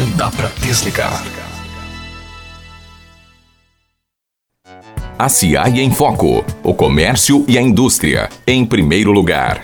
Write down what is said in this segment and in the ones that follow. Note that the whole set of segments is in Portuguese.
Não dá para desligar. A CIAI em Foco. O comércio e a indústria. Em primeiro lugar.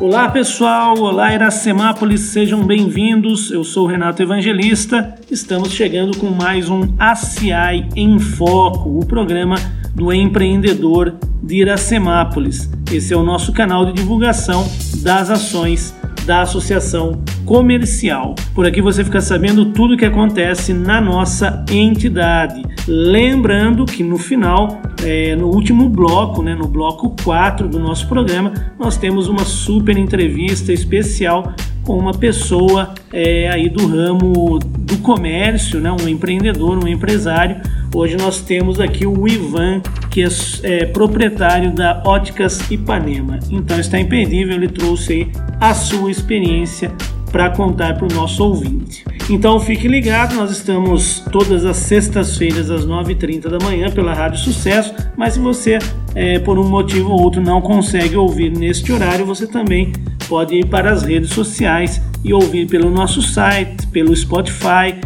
Olá pessoal, olá Iracemápolis, sejam bem-vindos. Eu sou o Renato Evangelista. Estamos chegando com mais um ACI em Foco, o programa do empreendedor de Iracemápolis. Esse é o nosso canal de divulgação das ações da Associação Comercial. Por aqui você fica sabendo tudo o que acontece na nossa entidade. Lembrando que no final, é, no último bloco, né, no bloco 4 do nosso programa, nós temos uma super entrevista especial com uma pessoa é, aí do ramo do comércio, né, um empreendedor, um empresário. Hoje nós temos aqui o Ivan, que é, é proprietário da Óticas Ipanema. Então está imperdível, ele trouxe a sua experiência para contar para o nosso ouvinte. Então fique ligado, nós estamos todas as sextas-feiras às 9h30 da manhã pela Rádio Sucesso, mas se você é, por um motivo ou outro não consegue ouvir neste horário, você também pode ir para as redes sociais e ouvir pelo nosso site, pelo Spotify,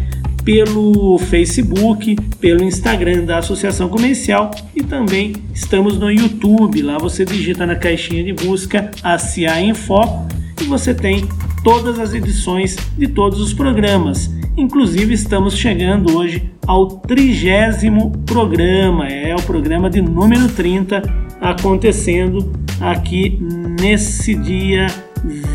pelo Facebook, pelo Instagram da Associação Comercial e também estamos no YouTube. Lá você digita na caixinha de busca ACA em Foco e você tem todas as edições de todos os programas. Inclusive, estamos chegando hoje ao trigésimo programa, é o programa de número 30 acontecendo aqui nesse dia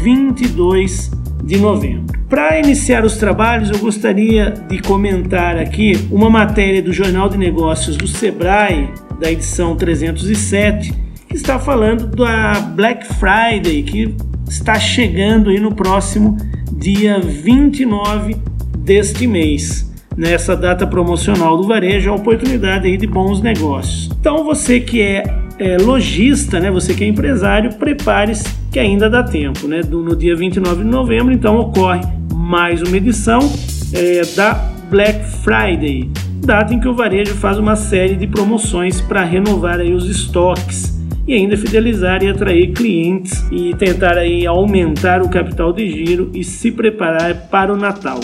22 de novembro. Para iniciar os trabalhos, eu gostaria de comentar aqui uma matéria do Jornal de Negócios do Sebrae, da edição 307, que está falando da Black Friday, que está chegando aí no próximo dia 29 deste mês. Nessa data promocional do varejo, a oportunidade aí de bons negócios. Então você que é, é lojista, né, você que é empresário, prepare-se que ainda dá tempo. Né? no dia 29 de novembro, então ocorre mais uma edição é, da Black Friday, data em que o varejo faz uma série de promoções para renovar aí os estoques e ainda fidelizar e atrair clientes e tentar aí aumentar o capital de giro e se preparar para o Natal.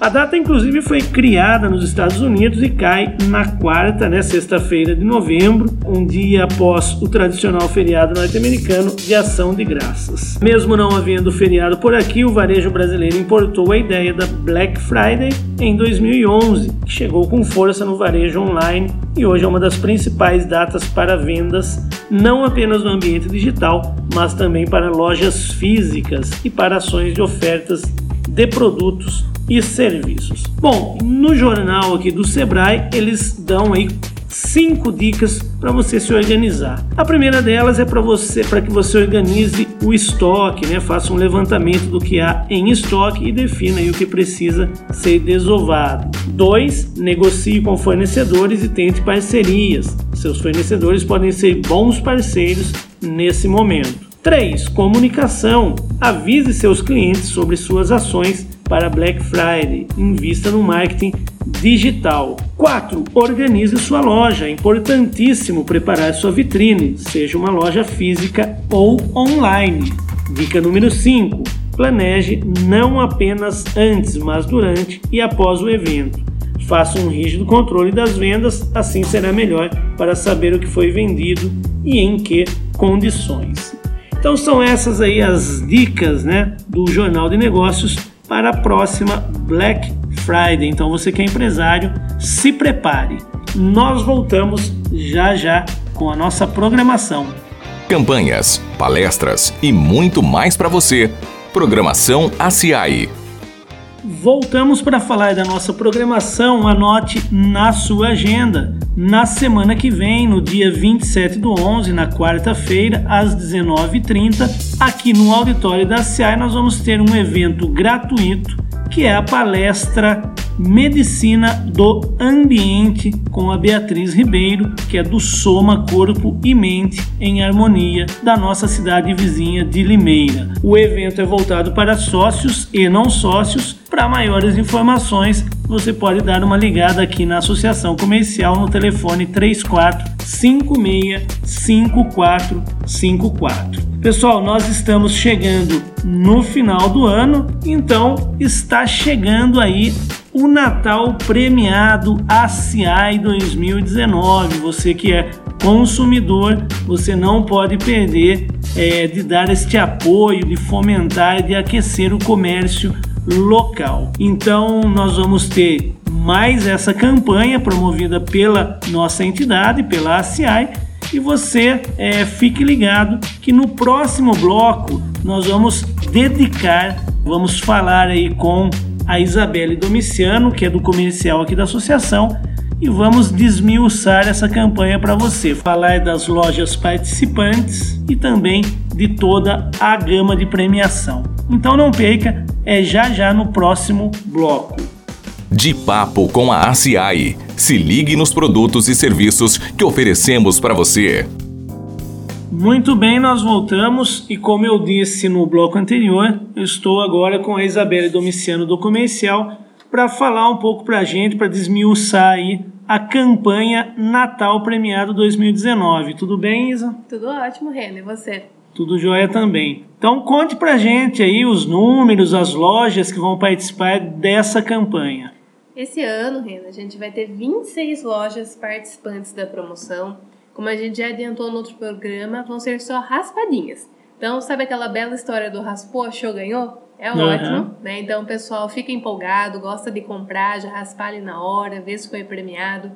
A data, inclusive, foi criada nos Estados Unidos e cai na quarta, né, sexta-feira de novembro, um dia após o tradicional feriado norte-americano de Ação de Graças. Mesmo não havendo feriado por aqui, o varejo brasileiro importou a ideia da Black Friday em 2011, que chegou com força no varejo online e hoje é uma das principais datas para vendas, não apenas no ambiente digital, mas também para lojas físicas e para ações de ofertas de produtos e serviços. Bom, no jornal aqui do Sebrae, eles dão aí cinco dicas para você se organizar. A primeira delas é para você, para que você organize o estoque, né? Faça um levantamento do que há em estoque e defina o que precisa ser desovado. Dois, negocie com fornecedores e tente parcerias. Seus fornecedores podem ser bons parceiros nesse momento. 3. Comunicação. Avise seus clientes sobre suas ações para Black Friday. Invista no marketing digital. 4. Organize sua loja. É importantíssimo preparar sua vitrine, seja uma loja física ou online. Dica número 5. Planeje não apenas antes, mas durante e após o evento. Faça um rígido controle das vendas, assim será melhor para saber o que foi vendido e em que condições. Então são essas aí as dicas né, do Jornal de Negócios para a próxima Black Friday. Então você que é empresário, se prepare. Nós voltamos já já com a nossa programação. Campanhas, palestras e muito mais para você. Programação ACI. Voltamos para falar da nossa programação. Anote na sua agenda. Na semana que vem, no dia 27 do 11, na quarta-feira, às 19h30, aqui no auditório da CI, nós vamos ter um evento gratuito que é a palestra Medicina do Ambiente com a Beatriz Ribeiro, que é do Soma Corpo e Mente em Harmonia da nossa cidade vizinha de Limeira. O evento é voltado para sócios e não sócios. Para maiores informações, você pode dar uma ligada aqui na Associação Comercial no telefone 34 56 5454. Pessoal, nós estamos chegando no final do ano, então está chegando aí o Natal premiado ACI 2019. Você que é consumidor, você não pode perder é, de dar este apoio, de fomentar e de aquecer o comércio local. Então, nós vamos ter mais essa campanha promovida pela nossa entidade, pela ACI e você é, fique ligado que no próximo bloco nós vamos dedicar, vamos falar aí com a Isabelle Domiciano, que é do comercial aqui da associação, e vamos desmiuçar essa campanha para você, falar das lojas participantes e também de toda a gama de premiação. Então não perca, é já já no próximo bloco. De Papo com a ACI. Se ligue nos produtos e serviços que oferecemos para você. Muito bem, nós voltamos e como eu disse no bloco anterior, eu estou agora com a Isabela Domiciano do Comercial para falar um pouco para a gente, para desmiuçar aí a campanha Natal Premiado 2019. Tudo bem, Isa? Tudo ótimo, Renan. E você? Tudo jóia também. Então conte para a gente aí os números, as lojas que vão participar dessa campanha. Esse ano, Rena, a gente vai ter 26 lojas participantes da promoção. Como a gente já adiantou no outro programa, vão ser só raspadinhas. Então, sabe aquela bela história do raspou, achou, ganhou? É uhum. ótimo, né? Então, o pessoal fica empolgado, gosta de comprar, já raspar ali na hora, ver se foi premiado.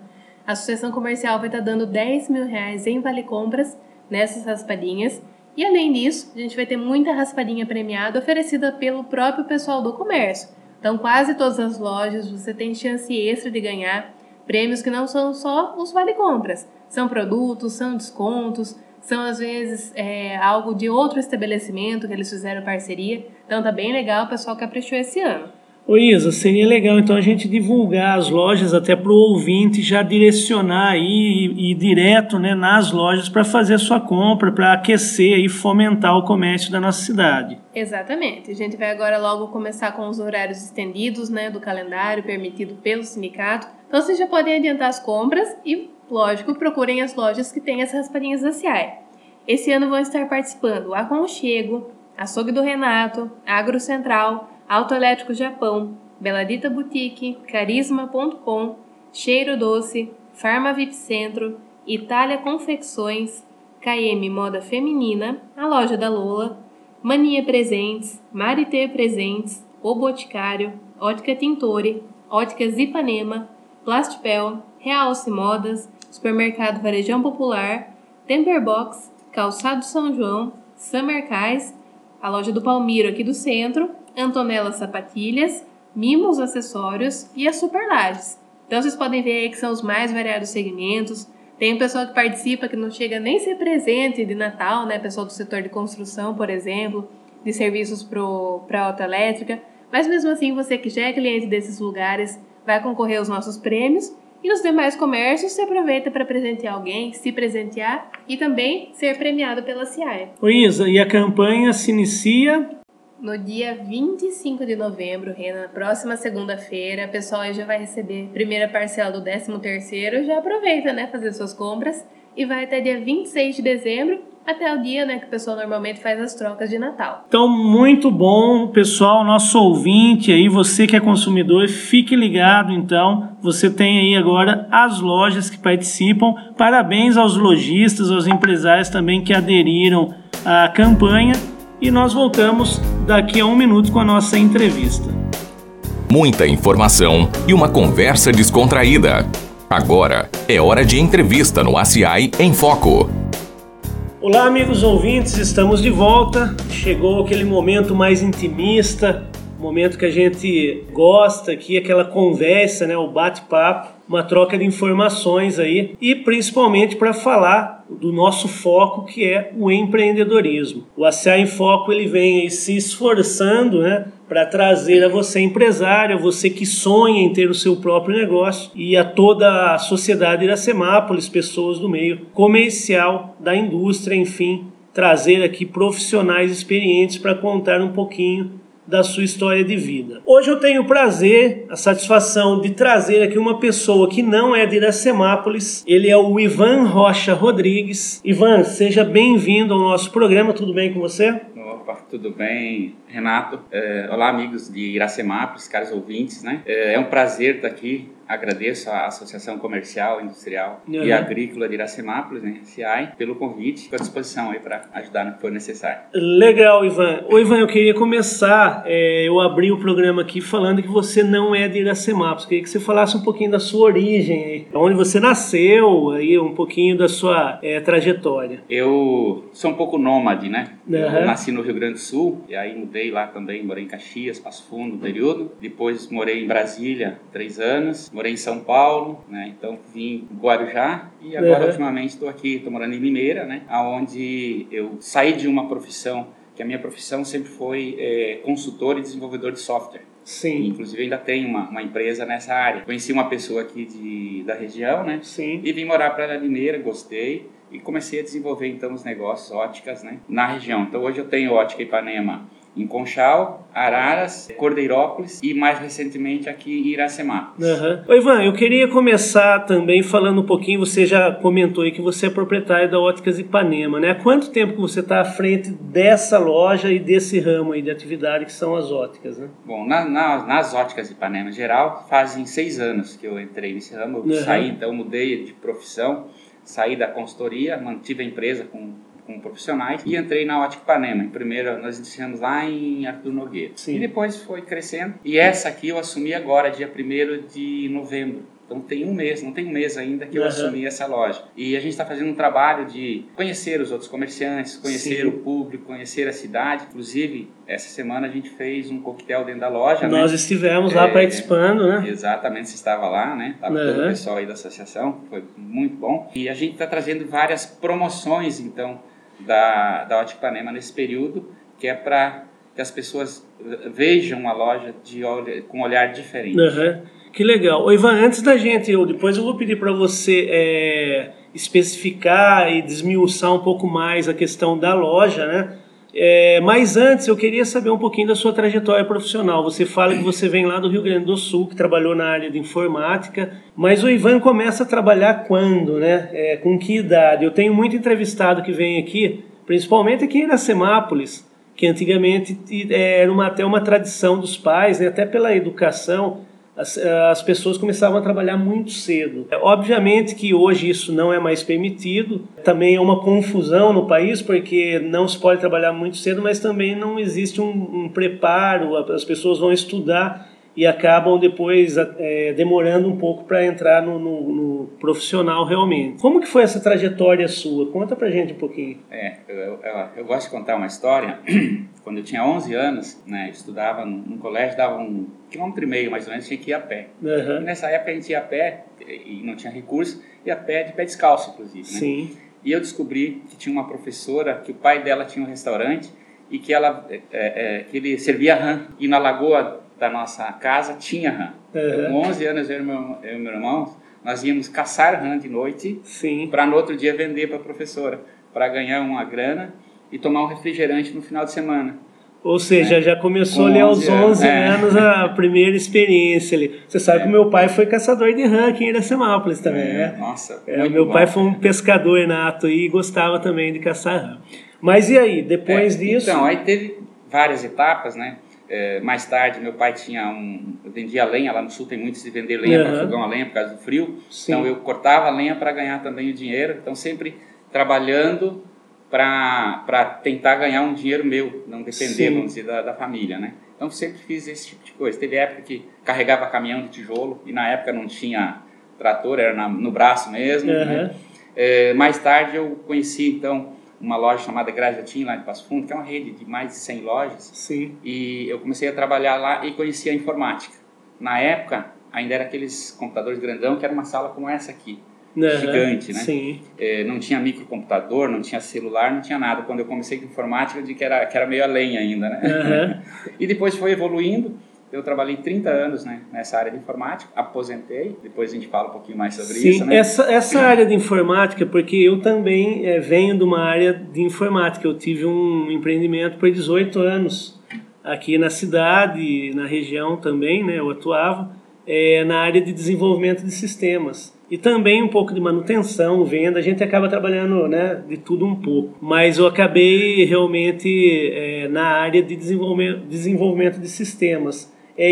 A Associação Comercial vai estar dando 10 mil reais em vale compras nessas raspadinhas. E além disso, a gente vai ter muita raspadinha premiada oferecida pelo próprio pessoal do comércio. Então, quase todas as lojas você tem chance extra de ganhar prêmios que não são só os vale-compras. São produtos, são descontos, são às vezes é, algo de outro estabelecimento que eles fizeram parceria. Então, tá bem legal o pessoal caprichou esse ano. Ô Isa, seria legal então a gente divulgar as lojas até para o ouvinte já direcionar aí e, e direto né, nas lojas para fazer a sua compra, para aquecer e fomentar o comércio da nossa cidade. Exatamente. A gente vai agora logo começar com os horários estendidos né, do calendário permitido pelo sindicato. Então vocês já podem adiantar as compras e, lógico, procurem as lojas que têm as raspadinhas da CIAI. Esse ano vão estar participando o Aconchego, Açougue do Renato, Agro Central, Autoelétrico Japão, Beladita Boutique, Carisma.com, Cheiro Doce, Farma VIP Centro, Itália Confecções, KM Moda Feminina, a Loja da Lola, Mania Presentes, Marité Presentes, O Boticário, Ótica Tintore, Óticas Ipanema, Plastipel, Realce Modas, Supermercado Varejão Popular, Temperbox, Calçado São João, Summer Cais, a loja do Palmiro aqui do centro Antonella Sapatilhas, Mimos Acessórios e as Super Lages. Então vocês podem ver aí que são os mais variados segmentos. Tem um pessoal que participa que não chega nem a ser presente de Natal, né? Pessoal do setor de construção, por exemplo, de serviços para a autoelétrica. Mas mesmo assim, você que já é cliente desses lugares vai concorrer aos nossos prêmios. E nos demais comércios, você aproveita para presentear alguém, se presentear e também ser premiado pela CIAE. Oi, Isa, e a campanha se inicia no dia 25 de novembro, Rena, próxima segunda-feira, o pessoal já vai receber primeira parcela do 13 terceiro, já aproveita, né, fazer suas compras e vai até dia 26 de dezembro, até o dia, né, que o pessoal normalmente faz as trocas de Natal. Então, muito bom, pessoal, nosso ouvinte aí, você que é consumidor, fique ligado, então, você tem aí agora as lojas que participam, parabéns aos lojistas, aos empresários também que aderiram à campanha e nós voltamos daqui a um minuto com a nossa entrevista. Muita informação e uma conversa descontraída. Agora é hora de entrevista no ACI em Foco. Olá, amigos ouvintes, estamos de volta. Chegou aquele momento mais intimista, momento que a gente gosta aqui, aquela conversa, né, o bate-papo uma troca de informações aí e principalmente para falar do nosso foco que é o empreendedorismo. O ACA em Foco ele vem se esforçando, né, para trazer a você empresário, a você que sonha em ter o seu próprio negócio e a toda a sociedade Iracemápolis, pessoas do meio comercial, da indústria, enfim, trazer aqui profissionais experientes para contar um pouquinho da sua história de vida. Hoje eu tenho o prazer, a satisfação de trazer aqui uma pessoa que não é de Iracemápolis. Ele é o Ivan Rocha Rodrigues. Ivan, seja bem-vindo ao nosso programa. Tudo bem com você? Opa, tudo bem, Renato? É, olá, amigos de Iracemápolis, caros ouvintes, né? É, é um prazer estar aqui Agradeço à Associação Comercial, Industrial uhum. e Agrícola de Iracemápolis, né, CIAI, pelo convite. Estou à disposição aí para ajudar no que for necessário. Legal, Ivan. Ô, Ivan, eu queria começar, é, eu abri o programa aqui falando que você não é de Iracemápolis. Queria que você falasse um pouquinho da sua origem, aí, onde você nasceu, aí um pouquinho da sua é, trajetória. Eu sou um pouco nômade, né? Uhum. Nasci no Rio Grande do Sul, e aí mudei lá também, morei em Caxias, Passo Fundo, um período. Depois morei em Brasília, três anos morei em São Paulo, né? Então vim em Guarujá e agora uhum. ultimamente estou aqui, estou morando em Limeira, né? Aonde eu saí de uma profissão que a minha profissão sempre foi é, consultor e desenvolvedor de software. Sim. E, inclusive ainda tenho uma, uma empresa nessa área. Conheci uma pessoa aqui de, da região, né? Sim. E vim morar para Limeira, gostei e comecei a desenvolver então os negócios óticas, né? Na região. Então hoje eu tenho ótica Ipanema em Conchal, Araras, Cordeirópolis e mais recentemente aqui em Iracemápolis. Uhum. Ivan, eu queria começar também falando um pouquinho, você já comentou aí que você é proprietário da Óticas Ipanema, né? Há quanto tempo que você está à frente dessa loja e desse ramo aí de atividade que são as óticas, né? Bom, na, na, nas Óticas Ipanema em geral, fazem seis anos que eu entrei nesse ramo, eu uhum. saí, então mudei de profissão, saí da consultoria, mantive a empresa com com profissionais e entrei na Ótica Panema. Em primeiro, nós iniciamos lá em Arthur Nogueira. Sim. E depois foi crescendo. E essa aqui eu assumi agora, dia 1 de novembro. Então tem um mês, não tem um mês ainda que eu uhum. assumi essa loja. E a gente está fazendo um trabalho de conhecer os outros comerciantes, conhecer Sim. o público, conhecer a cidade. Inclusive, essa semana a gente fez um coquetel dentro da loja. Nós né? estivemos lá é, participando, né? Exatamente, você estava lá, né? Estava uhum. todo o pessoal aí da associação, foi muito bom. E a gente está trazendo várias promoções, então da, da Ótica Panema nesse período, que é para que as pessoas vejam a loja de com um olhar diferente. Uhum. Que legal. Ô, Ivan, antes da gente, eu, depois eu vou pedir para você é, especificar e desmiuçar um pouco mais a questão da loja, né? É, mas antes eu queria saber um pouquinho da sua trajetória profissional. Você fala que você vem lá do Rio Grande do Sul, que trabalhou na área de informática, mas o Ivan começa a trabalhar quando, né? É, com que idade? Eu tenho muito entrevistado que vem aqui, principalmente aqui em Iracemápolis, que antigamente era uma, até uma tradição dos pais, né? até pela educação, as, as pessoas começavam a trabalhar muito cedo. É, obviamente que hoje isso não é mais permitido, também é uma confusão no país, porque não se pode trabalhar muito cedo, mas também não existe um, um preparo, as pessoas vão estudar e acabam depois é, demorando um pouco para entrar no, no, no, profissional realmente. Como que foi essa trajetória sua? Conta pra gente um pouquinho. É, eu, eu, eu gosto de contar uma história. Quando eu tinha 11 anos, né, eu estudava num colégio, dava um quilômetro e meio mais ou menos, tinha que ir a pé. Uhum. E nessa época a gente ia a pé, e não tinha recurso, ia a pé de pé descalço, inclusive. Né? Sim. E eu descobri que tinha uma professora, que o pai dela tinha um restaurante, e que, ela, é, é, que ele servia rã. E na lagoa da nossa casa tinha rã. Uhum. com 11 anos, eu e meu, eu e meu irmão, nós íamos caçar rã de noite para no outro dia vender para a professora, para ganhar uma grana e tomar um refrigerante no final de semana. Ou seja, é. já começou ali aos 11 é. anos a primeira experiência ali. Você sabe é. que o meu pai foi caçador de rã aqui em Iracemápolis também, é. né? Nossa, é, Meu bom. pai foi um pescador nato e gostava também de caçar rã. Mas e aí, depois é, disso... Então, aí teve várias etapas, né? É, mais tarde, meu pai tinha um. Eu vendia lenha, lá no sul tem muito de vender lenha uhum. para fogão a lenha por causa do frio. Sim. Então eu cortava a lenha para ganhar também o dinheiro. Então sempre trabalhando para tentar ganhar um dinheiro meu, não depender, Sim. vamos dizer, da, da, família, né? Então sempre fiz esse tipo de coisa. Teve época que carregava caminhão de tijolo e na época não tinha trator, era na, no braço mesmo. Uhum. Né? É, mais tarde eu conheci então uma loja chamada Grajatim, lá de Passo Fundo, que é uma rede de mais de 100 lojas. Sim. E eu comecei a trabalhar lá e conheci a informática. Na época, ainda era aqueles computadores grandão, que era uma sala como essa aqui. Uhum, gigante, né? Sim. É, não tinha microcomputador, não tinha celular, não tinha nada. Quando eu comecei com informática, eu disse que era, que era meio além ainda, né? Uhum. e depois foi evoluindo eu trabalhei 30 anos né, nessa área de informática, aposentei, depois a gente fala um pouquinho mais sobre Sim, isso. Né? Essa, essa área de informática, porque eu também é, venho de uma área de informática, eu tive um empreendimento por 18 anos aqui na cidade, na região também, né, eu atuava, é, na área de desenvolvimento de sistemas. E também um pouco de manutenção, venda, a gente acaba trabalhando né, de tudo um pouco. Mas eu acabei realmente é, na área de desenvolvimento, desenvolvimento de sistemas. É,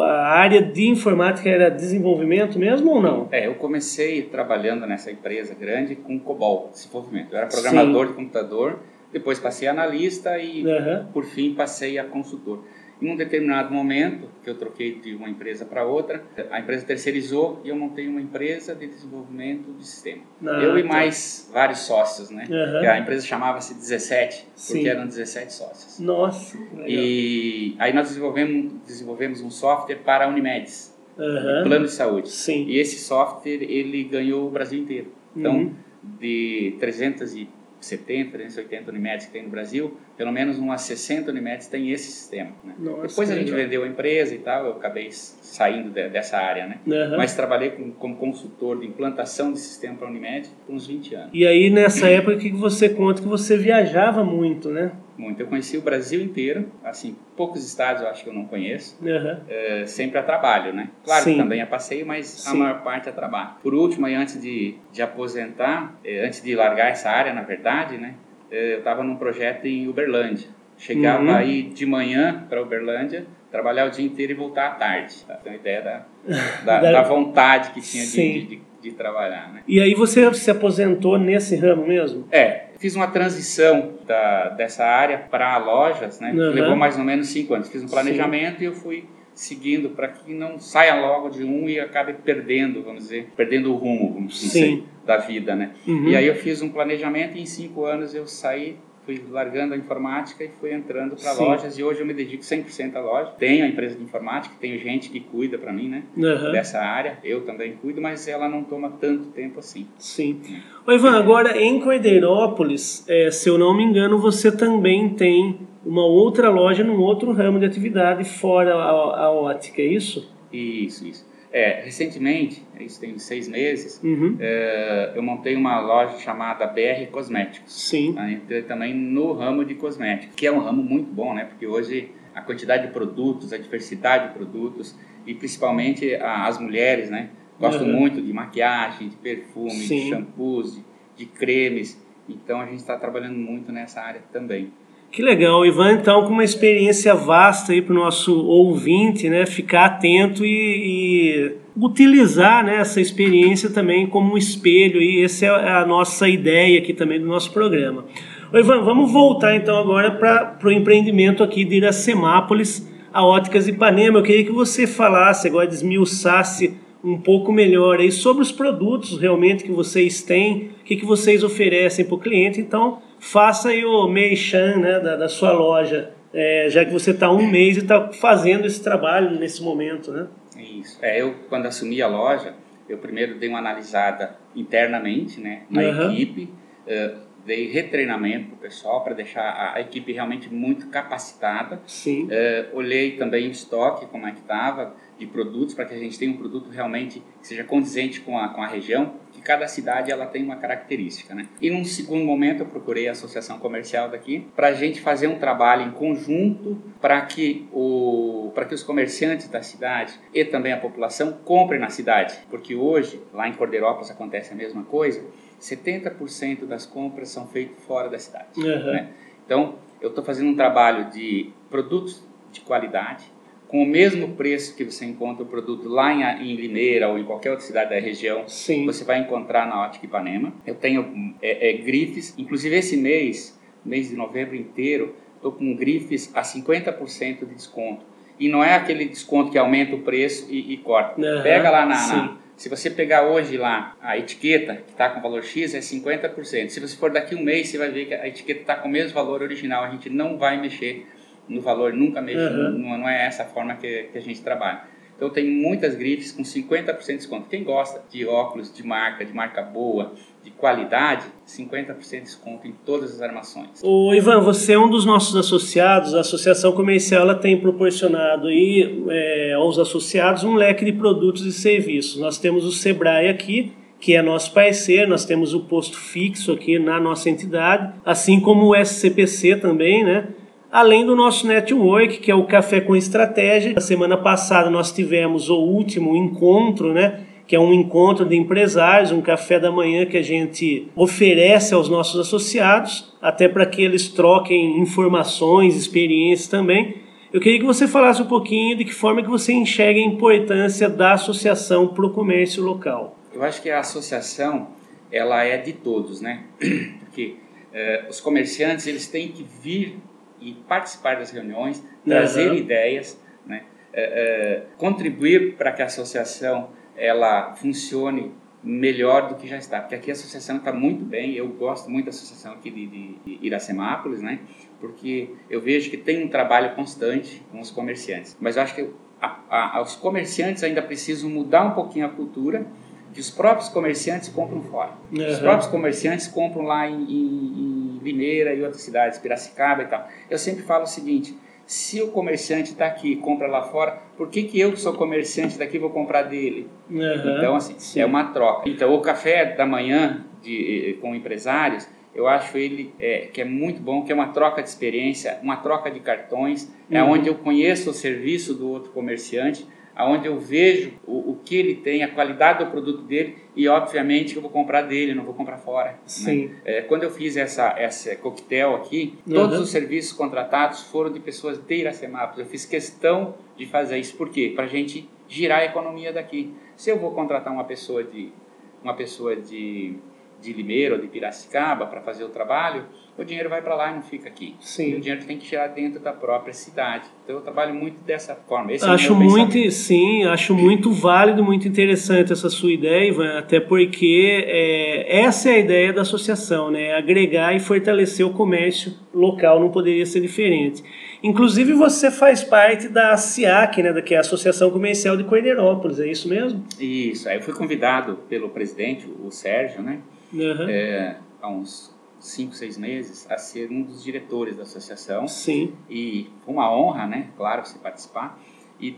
a área de informática era desenvolvimento mesmo ou não? É, eu comecei trabalhando nessa empresa grande com COBOL, desenvolvimento. Eu era programador Sim. de computador, depois passei a analista e, uhum. por fim, passei a consultor. Em um determinado momento, que eu troquei de uma empresa para outra, a empresa terceirizou e eu montei uma empresa de desenvolvimento de sistema. Ah, eu e tá. mais vários sócios, né? Uhum. A empresa chamava-se 17, Sim. porque eram 17 sócios. Nossa! E aí nós desenvolvemos, desenvolvemos um software para a Unimedes, uhum. plano de saúde. Sim. E esse software, ele ganhou o Brasil inteiro. Então, uhum. de 300 e 70, 380 Unimedes que tem no Brasil, pelo menos umas 60 Unimedes tem esse sistema. Né? Nossa, Depois a gente legal. vendeu a empresa e tal, eu acabei saindo de, dessa área, né? Uhum. Mas trabalhei com, como consultor de implantação de sistema para Unimed por uns 20 anos. E aí nessa época que você conta que você viajava muito, né? Muito. Eu conheci o Brasil inteiro, assim, poucos estados eu acho que eu não conheço, uhum. é, sempre a trabalho, né? Claro Sim. que também a passeio, mas Sim. a maior parte a trabalho. Por último, aí, antes de, de aposentar, é, antes de largar essa área, na verdade, né? É, eu estava num projeto em Uberlândia. Chegava uhum. aí de manhã para Uberlândia, trabalhar o dia inteiro e voltar à tarde. Tá? Tem uma ideia da, da, da vontade que tinha de, de, de, trabalhar. Né? E aí você se aposentou nesse ramo mesmo? É, fiz uma transição da, dessa área para lojas, né? Uhum. Levou mais ou menos cinco anos. Fiz um planejamento Sim. e eu fui seguindo para que não saia logo de um e acabe perdendo, vamos dizer, perdendo o rumo, vamos dizer, da vida, né? Uhum. E aí eu fiz um planejamento e em cinco anos eu saí fui largando a informática e fui entrando para lojas e hoje eu me dedico 100% à loja. Tenho a empresa de informática, tenho gente que cuida para mim, né? Uhum. Dessa área, eu também cuido, mas ela não toma tanto tempo assim. Sim. Oi, Ivan, agora em Cordeirópolis, é, se eu não me engano, você também tem uma outra loja num outro ramo de atividade fora a, a ótica, é isso? Isso, isso. É, recentemente, isso tem seis meses, uhum. é, eu montei uma loja chamada BR Cosméticos. Sim. Né, também no ramo de cosméticos, que é um ramo muito bom, né? Porque hoje a quantidade de produtos, a diversidade de produtos e principalmente as mulheres, né? Gostam uhum. muito de maquiagem, de perfume, Sim. de shampoos, de, de cremes. Então a gente está trabalhando muito nessa área também. Que legal, Ivan, então com uma experiência vasta aí para o nosso ouvinte, né, ficar atento e, e utilizar né, essa experiência também como um espelho e essa é a nossa ideia aqui também do nosso programa. Ô, Ivan, vamos voltar então agora para o empreendimento aqui de Iracemápolis, a Óticas Ipanema. Eu queria que você falasse, agora desmiuçasse um pouco melhor aí sobre os produtos realmente que vocês têm, o que, que vocês oferecem para o cliente. Então, faça aí o merchan né, da, da sua loja, é, já que você está um mês e está fazendo esse trabalho nesse momento, né? Isso. É, eu, quando assumi a loja, eu primeiro dei uma analisada internamente, né, na uhum. equipe, uh, dei retreinamento para o pessoal para deixar a, a, equipe realmente muito capacitada. Sim. Uh, olhei também o estoque, como é que estava, de produtos, para que a gente tenha um produto realmente que seja condizente com a, com a região cada cidade ela tem uma característica, né? E num segundo momento eu procurei a associação comercial daqui para a gente fazer um trabalho em conjunto para que o para que os comerciantes da cidade e também a população comprem na cidade, porque hoje lá em Cordeirópolis acontece a mesma coisa. 70% das compras são feitas fora da cidade. Uhum. Né? Então eu estou fazendo um trabalho de produtos de qualidade com o mesmo preço que você encontra o produto lá em, em Limeira ou em qualquer outra cidade da região, Sim. você vai encontrar na Ótica Ipanema. Eu tenho é, é, grifes, inclusive esse mês, mês de novembro inteiro, estou com grifes a 50% de desconto. E não é aquele desconto que aumenta o preço e, e corta. Uhum, Pega lá na, na, Se você pegar hoje lá a etiqueta, que está com valor X, é 50%. Se você for daqui um mês, você vai ver que a etiqueta está com o mesmo valor original. A gente não vai mexer no valor, nunca mexo, uhum. não, não, é essa a forma que, que a gente trabalha. Então tem muitas grifes com 50% de desconto. Quem gosta de óculos de marca, de marca boa, de qualidade, 50% de desconto em todas as armações. O Ivan, você é um dos nossos associados. A associação comercial ela tem proporcionado aí, é, aos associados um leque de produtos e serviços. Nós temos o Sebrae aqui, que é nosso parceiro, nós temos o posto fixo aqui na nossa entidade, assim como o SCPC também, né? Além do nosso network, que é o Café com Estratégia. Na semana passada nós tivemos o último encontro, né? que é um encontro de empresários, um café da manhã que a gente oferece aos nossos associados, até para que eles troquem informações, experiências também. Eu queria que você falasse um pouquinho de que forma que você enxerga a importância da associação para o comércio local. Eu acho que a associação ela é de todos, né? Porque eh, os comerciantes eles têm que vir e participar das reuniões, trazer uhum. ideias, né? Eh, eh, contribuir para que a associação ela funcione melhor do que já está, porque aqui a associação está muito bem, eu gosto muito da associação aqui de, de, de Iracemápolis, né, porque eu vejo que tem um trabalho constante com os comerciantes, mas eu acho que a, a, os comerciantes ainda precisam mudar um pouquinho a cultura, que os próprios comerciantes compram fora. Uhum. Os próprios comerciantes compram lá em, em, em Limeira e outras cidades, Piracicaba e tal. Eu sempre falo o seguinte, se o comerciante está aqui e compra lá fora, por que, que eu que sou comerciante daqui vou comprar dele? Uhum, então, assim, sim. é uma troca. Então, o café da manhã de, eh, com empresários, eu acho ele é, que é muito bom, que é uma troca de experiência, uma troca de cartões, é uhum. é onde eu conheço o serviço do outro comerciante, aonde eu vejo o, o, que ele tem, a qualidade do produto dele e obviamente eu vou comprar dele, não vou comprar fora. Né? Sim. Né? É, quando eu fiz essa essa coquetel aqui, uhum. todos os serviços contratados foram de pessoas de Iracemápolis. Eu fiz questão de fazer isso, por quê? Para a gente girar a economia daqui. Se eu vou contratar uma pessoa de uma pessoa de de Limeira ou de Piracicaba para fazer o trabalho, o dinheiro vai para lá e não fica aqui. Sim. E o dinheiro tem que tirar dentro da própria cidade. Então eu trabalho muito dessa forma. Esse acho é muito, sim, acho muito válido, muito interessante essa sua ideia, Ivan, até porque é, essa é a ideia da associação, né? Agregar e fortalecer o comércio local, não poderia ser diferente. Inclusive você faz parte da SIAC, né, que é a Associação Comercial de Cordeirópolis, é isso mesmo? Isso, aí eu fui convidado pelo presidente, o Sérgio, né, uhum. é, há uns cinco, seis meses, a ser um dos diretores da associação. Sim. E foi uma honra, né? Claro, você participar. E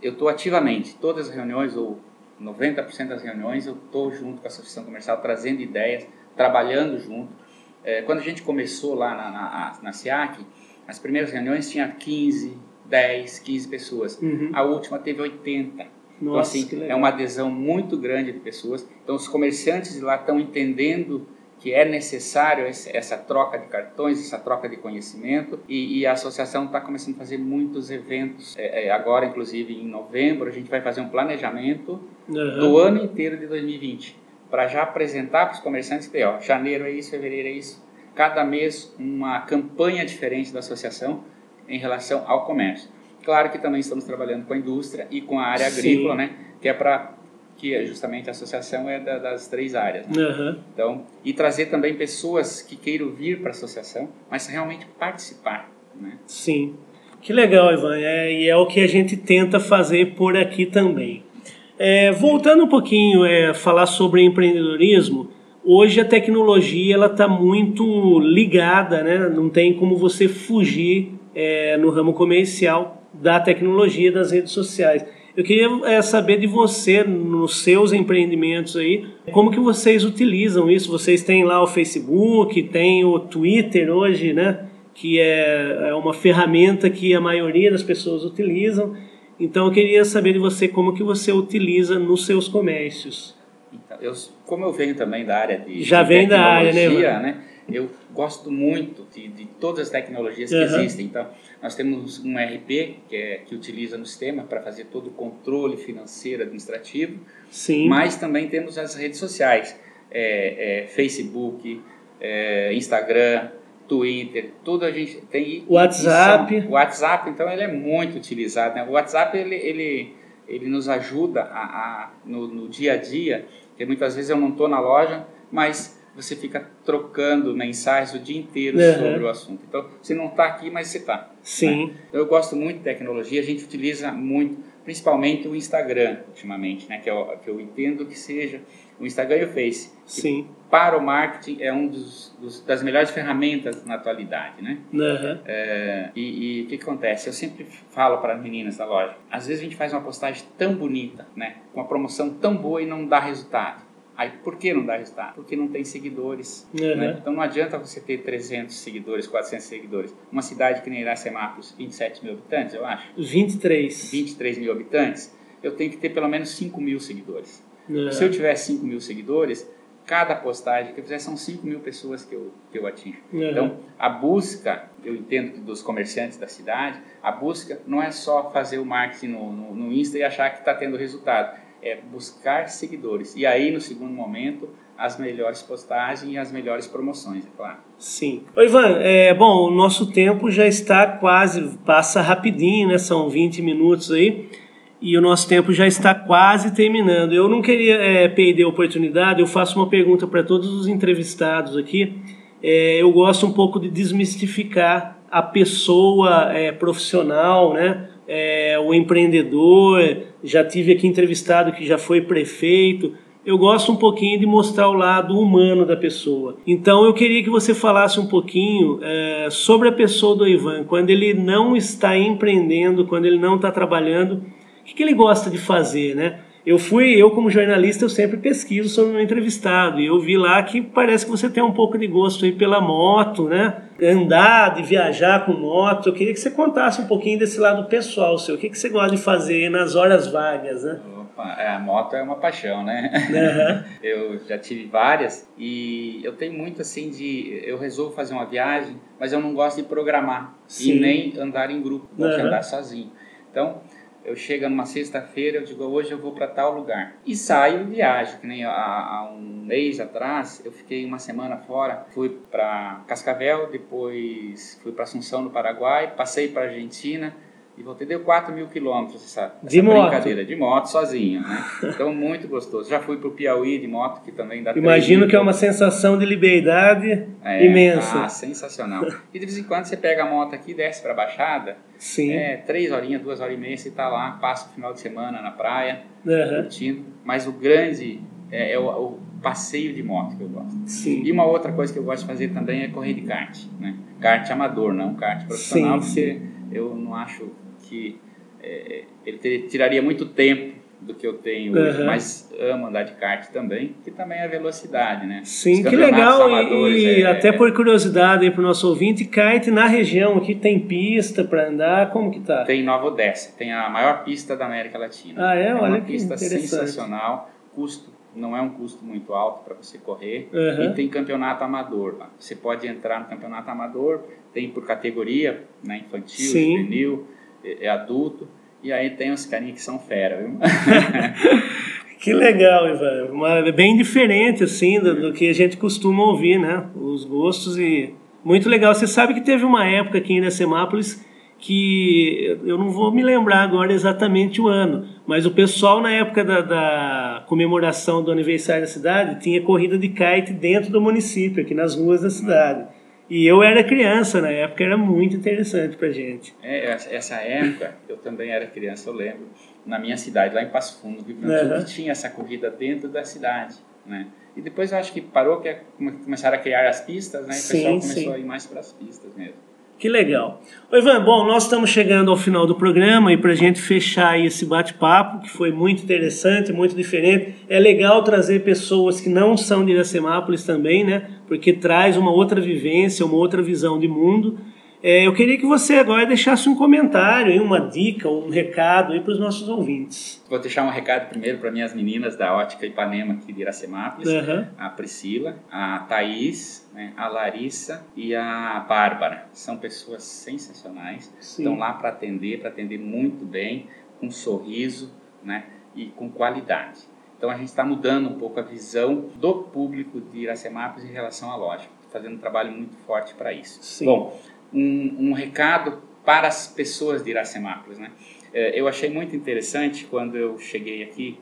eu estou ativamente, todas as reuniões, ou 90% das reuniões, eu estou junto com a associação comercial, trazendo ideias, trabalhando junto. É, quando a gente começou lá na, na, na SIAC, as primeiras reuniões tinha 15, 10, 15 pessoas. Uhum. A última teve 80. Nossa, então, assim, é uma adesão muito grande de pessoas. Então, os comerciantes de lá estão entendendo que é necessário essa troca de cartões, essa troca de conhecimento, e, e a associação está começando a fazer muitos eventos. É, é, agora, inclusive, em novembro, a gente vai fazer um planejamento uhum. do ano inteiro de 2020, para já apresentar para os comerciantes que, ó, janeiro é isso, fevereiro é isso, cada mês uma campanha diferente da associação em relação ao comércio. Claro que também estamos trabalhando com a indústria e com a área Sim. agrícola, né? Que é para que é justamente a associação é da, das três áreas. Né? Uhum. Então, e trazer também pessoas que queiram vir para a associação, mas realmente participar. Né? Sim. Que legal, Ivan. É, e é o que a gente tenta fazer por aqui também. É, voltando um pouquinho é, falar sobre empreendedorismo, hoje a tecnologia ela está muito ligada, né? não tem como você fugir é, no ramo comercial da tecnologia das redes sociais. Eu queria é, saber de você, nos seus empreendimentos aí, como que vocês utilizam isso? Vocês têm lá o Facebook, tem o Twitter hoje, né? Que é, é uma ferramenta que a maioria das pessoas utilizam. Então eu queria saber de você como que você utiliza nos seus comércios. Então, eu, como eu venho também da área de, Já de vem da área, né, né? Eu gosto muito de, de todas as tecnologias que uhum. existem. Então, nós temos um RP que, é, que utiliza no sistema para fazer todo o controle financeiro, administrativo. Sim. Mas também temos as redes sociais, é, é, Facebook, é, Instagram, Twitter, tudo a gente tem. WhatsApp. WhatsApp, então, ele é muito utilizado. Né? O WhatsApp, ele, ele, ele nos ajuda a, a no, no dia a dia, porque muitas vezes eu não estou na loja, mas você fica trocando mensagens o dia inteiro uhum. sobre o assunto. Então, você não está aqui, mas você está. Sim. Né? Eu gosto muito de tecnologia, a gente utiliza muito, principalmente o Instagram, ultimamente, né? que, eu, que eu entendo que seja o Instagram e o Face. Sim. Para o marketing é um dos, dos, das melhores ferramentas na atualidade, né? Uhum. É, e, e o que acontece? Eu sempre falo para as meninas da loja, às vezes a gente faz uma postagem tão bonita, né? Com uma promoção tão boa e não dá resultado. Aí, por que não dá resultado? Porque não tem seguidores. Uhum. Né? Então, não adianta você ter 300 seguidores, 400 seguidores. Uma cidade que nem Iracemápolis, 27 mil habitantes, eu acho. 23. 23 mil habitantes. Eu tenho que ter pelo menos 5 mil seguidores. Uhum. Se eu tiver 5 mil seguidores, cada postagem que eu fizer são 5 mil pessoas que eu, que eu atingo. Uhum. Então, a busca, eu entendo que dos comerciantes da cidade, a busca não é só fazer o marketing no, no, no Insta e achar que está tendo resultado é buscar seguidores. E aí, no segundo momento, as melhores postagens e as melhores promoções, é claro. Sim. Oi, Ivan, é, bom, o nosso tempo já está quase, passa rapidinho, né? São 20 minutos aí. E o nosso tempo já está quase terminando. Eu não queria é, perder a oportunidade, eu faço uma pergunta para todos os entrevistados aqui. É, eu gosto um pouco de desmistificar a pessoa é, profissional, né? É, o empreendedor, já tive aqui entrevistado que já foi prefeito. Eu gosto um pouquinho de mostrar o lado humano da pessoa. Então eu queria que você falasse um pouquinho é, sobre a pessoa do Ivan, quando ele não está empreendendo, quando ele não está trabalhando, o que, que ele gosta de fazer, né? Eu fui, eu como jornalista, eu sempre pesquiso sobre o meu entrevistado e eu vi lá que parece que você tem um pouco de gosto aí pela moto, né? Andar, de viajar com moto. Eu queria que você contasse um pouquinho desse lado pessoal seu. O que, que você gosta de fazer nas horas vagas, né? Opa, é, a moto é uma paixão, né? Uhum. eu já tive várias e eu tenho muito assim de. Eu resolvo fazer uma viagem, mas eu não gosto de programar Sim. e nem andar em grupo, gosto uhum. de andar sozinho. Então, eu chego numa sexta-feira, eu digo, hoje eu vou para tal lugar. E saio e viajo, que nem há, um mês atrás, eu fiquei uma semana fora, fui para Cascavel, depois fui para Assunção, no Paraguai, passei para Argentina, e voltei, deu 4 mil quilômetros essa, de essa moto. brincadeira, de moto sozinho, né? Então, muito gostoso. Já fui para o Piauí de moto, que também dá Imagino que é uma sensação de liberdade é, imensa. Ah, sensacional. E de vez em quando você pega a moto aqui, desce para a Baixada, Sim. É, três horinhas, duas horas e meia, você está lá, passa o final de semana na praia, uhum. curtindo. Mas o grande é, é o, o, passeio de moto que eu gosto. Sim. E uma outra coisa que eu gosto de fazer também é correr de kart, né? Kart amador, não kart profissional, sim, porque sim. Eu não acho que é, ele tiraria muito tempo do que eu tenho hoje, uhum. mas amo andar de kart também, que também é velocidade, né? Sim, que legal. E, e é, até é, por curiosidade para o nosso ouvinte, kart na região aqui tem pista para andar, como que tá? Tem Nova Odessa, tem a maior pista da América Latina. Ah, é? é Olha uma pista sensacional, custo não é um custo muito alto para você correr uhum. e tem campeonato amador lá. Você pode entrar no campeonato amador, tem por categoria, né, infantil, Sim. juvenil, é, é adulto e aí tem os carinhos que são fera, viu? que legal, Ivan. Uma, bem diferente, assim, do, do, que a gente costuma ouvir, né? Os gostos e... Muito legal. Você sabe que teve uma época aqui em Iracemápolis que eu não vou me lembrar agora exatamente o ano, mas o pessoal na época da, da, comemoração do aniversário da cidade tinha corrida de kite dentro do município, aqui nas ruas da cidade. E eu era criança na época, era muito interessante pra gente. É, essa época, eu também era criança, eu lembro, na minha cidade, lá em Passo Fundo, Rio Grande do Sul, que tinha essa corrida dentro da cidade, né? E depois eu acho que parou, que é começaram a criar as pistas, né? E o sim, pessoal começou sim. a ir mais para as pistas mesmo. Que legal. Oi, Ivan, bom, nós estamos chegando ao final do programa e para a gente fechar esse bate-papo, que foi muito interessante, muito diferente, é legal trazer pessoas que não são de Iracemápolis também, né? Porque traz uma outra vivência, uma outra visão de mundo. É, eu queria que você agora deixasse um comentário, uma dica, um recado para os nossos ouvintes. Vou deixar um recado primeiro para minhas meninas da Ótica Ipanema aqui de Iracemápolis, uhum. a Priscila, a Thaís, né, a Larissa e a Bárbara. São pessoas sensacionais, Sim. estão lá para atender, para atender muito bem, com sorriso né, e com qualidade. Então a gente está mudando um pouco a visão do público de Iracemápolis em relação à loja, fazendo um trabalho muito forte para isso. Sim. Bom, um, um recado para as pessoas de Iracemápolis. Né? É, eu achei muito interessante quando eu cheguei aqui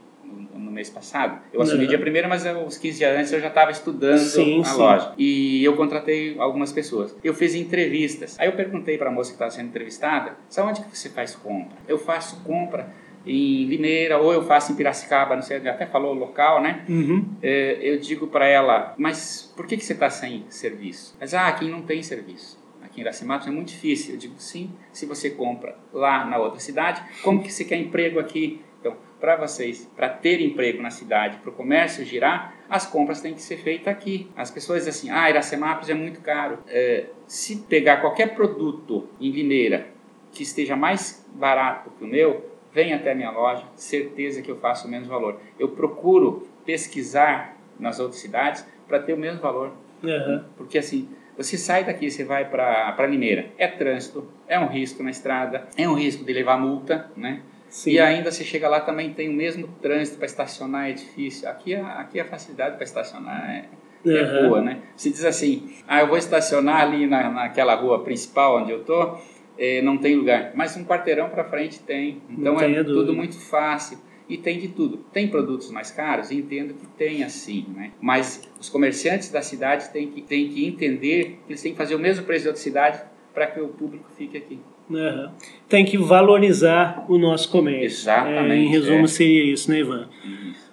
no mês passado. Eu assumi uhum. dia primeiro, mas eu, uns 15 dias antes eu já estava estudando sim, a sim. loja. E eu contratei algumas pessoas. Eu fiz entrevistas. Aí eu perguntei para a moça que estava sendo entrevistada, sabe onde que você faz compra? Eu faço compra em Limeira ou eu faço em Piracicaba, não sei, até falou local, né? Uhum. É, eu digo para ela, mas por que, que você está sem serviço? Mas, ah, aqui não tem serviço aqui em Iracemápolis é muito difícil. Eu digo, sim, se você compra lá na outra cidade, como que você quer emprego aqui? Então, para vocês, para ter emprego na cidade, para o comércio girar, as compras têm que ser feitas aqui. As pessoas dizem assim, ah, Iracemápolis é muito caro. É, se pegar qualquer produto em Limeira que esteja mais barato que o meu, vem até a minha loja, certeza que eu faço o menos valor. Eu procuro pesquisar nas outras cidades para ter o mesmo valor. Uhum. Porque assim, você sai daqui, você vai para Limeira, é trânsito, é um risco na estrada, é um risco de levar multa, né? Sim. E ainda você chega lá também tem o mesmo trânsito para estacionar, é difícil. Aqui, aqui a facilidade para estacionar é, uhum. é boa, né? Se diz assim, ah, eu vou estacionar ali na, naquela rua principal onde eu tô, é, não tem lugar. Mas um quarteirão para frente tem. Então é tudo muito fácil e tem de tudo. Tem produtos mais caros? Entendo que tem assim, né? Mas os comerciantes da cidade têm que, têm que entender que eles têm que fazer o mesmo preço de outra cidade para que o público fique aqui. Uhum. Tem que valorizar o nosso comércio. Exatamente. É, em resumo, é. seria isso, né, Ivan?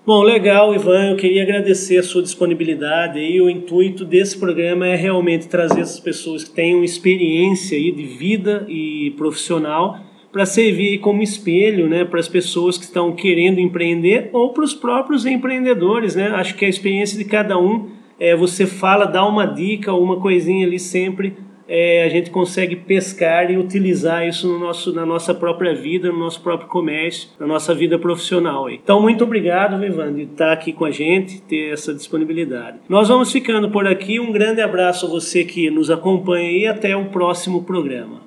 Bom, legal, Ivan. Eu queria agradecer a sua disponibilidade. E o intuito desse programa é realmente trazer essas pessoas que tenham experiência aí de vida e profissional para servir como espelho né, para as pessoas que estão querendo empreender ou para os próprios empreendedores. Né? Acho que a experiência de cada um, é, você fala, dá uma dica, uma coisinha ali sempre é, a gente consegue pescar e utilizar isso no nosso, na nossa própria vida, no nosso próprio comércio, na nossa vida profissional. Aí. Então, muito obrigado, Vivan, de estar aqui com a gente, ter essa disponibilidade. Nós vamos ficando por aqui. Um grande abraço a você que nos acompanha e até o próximo programa.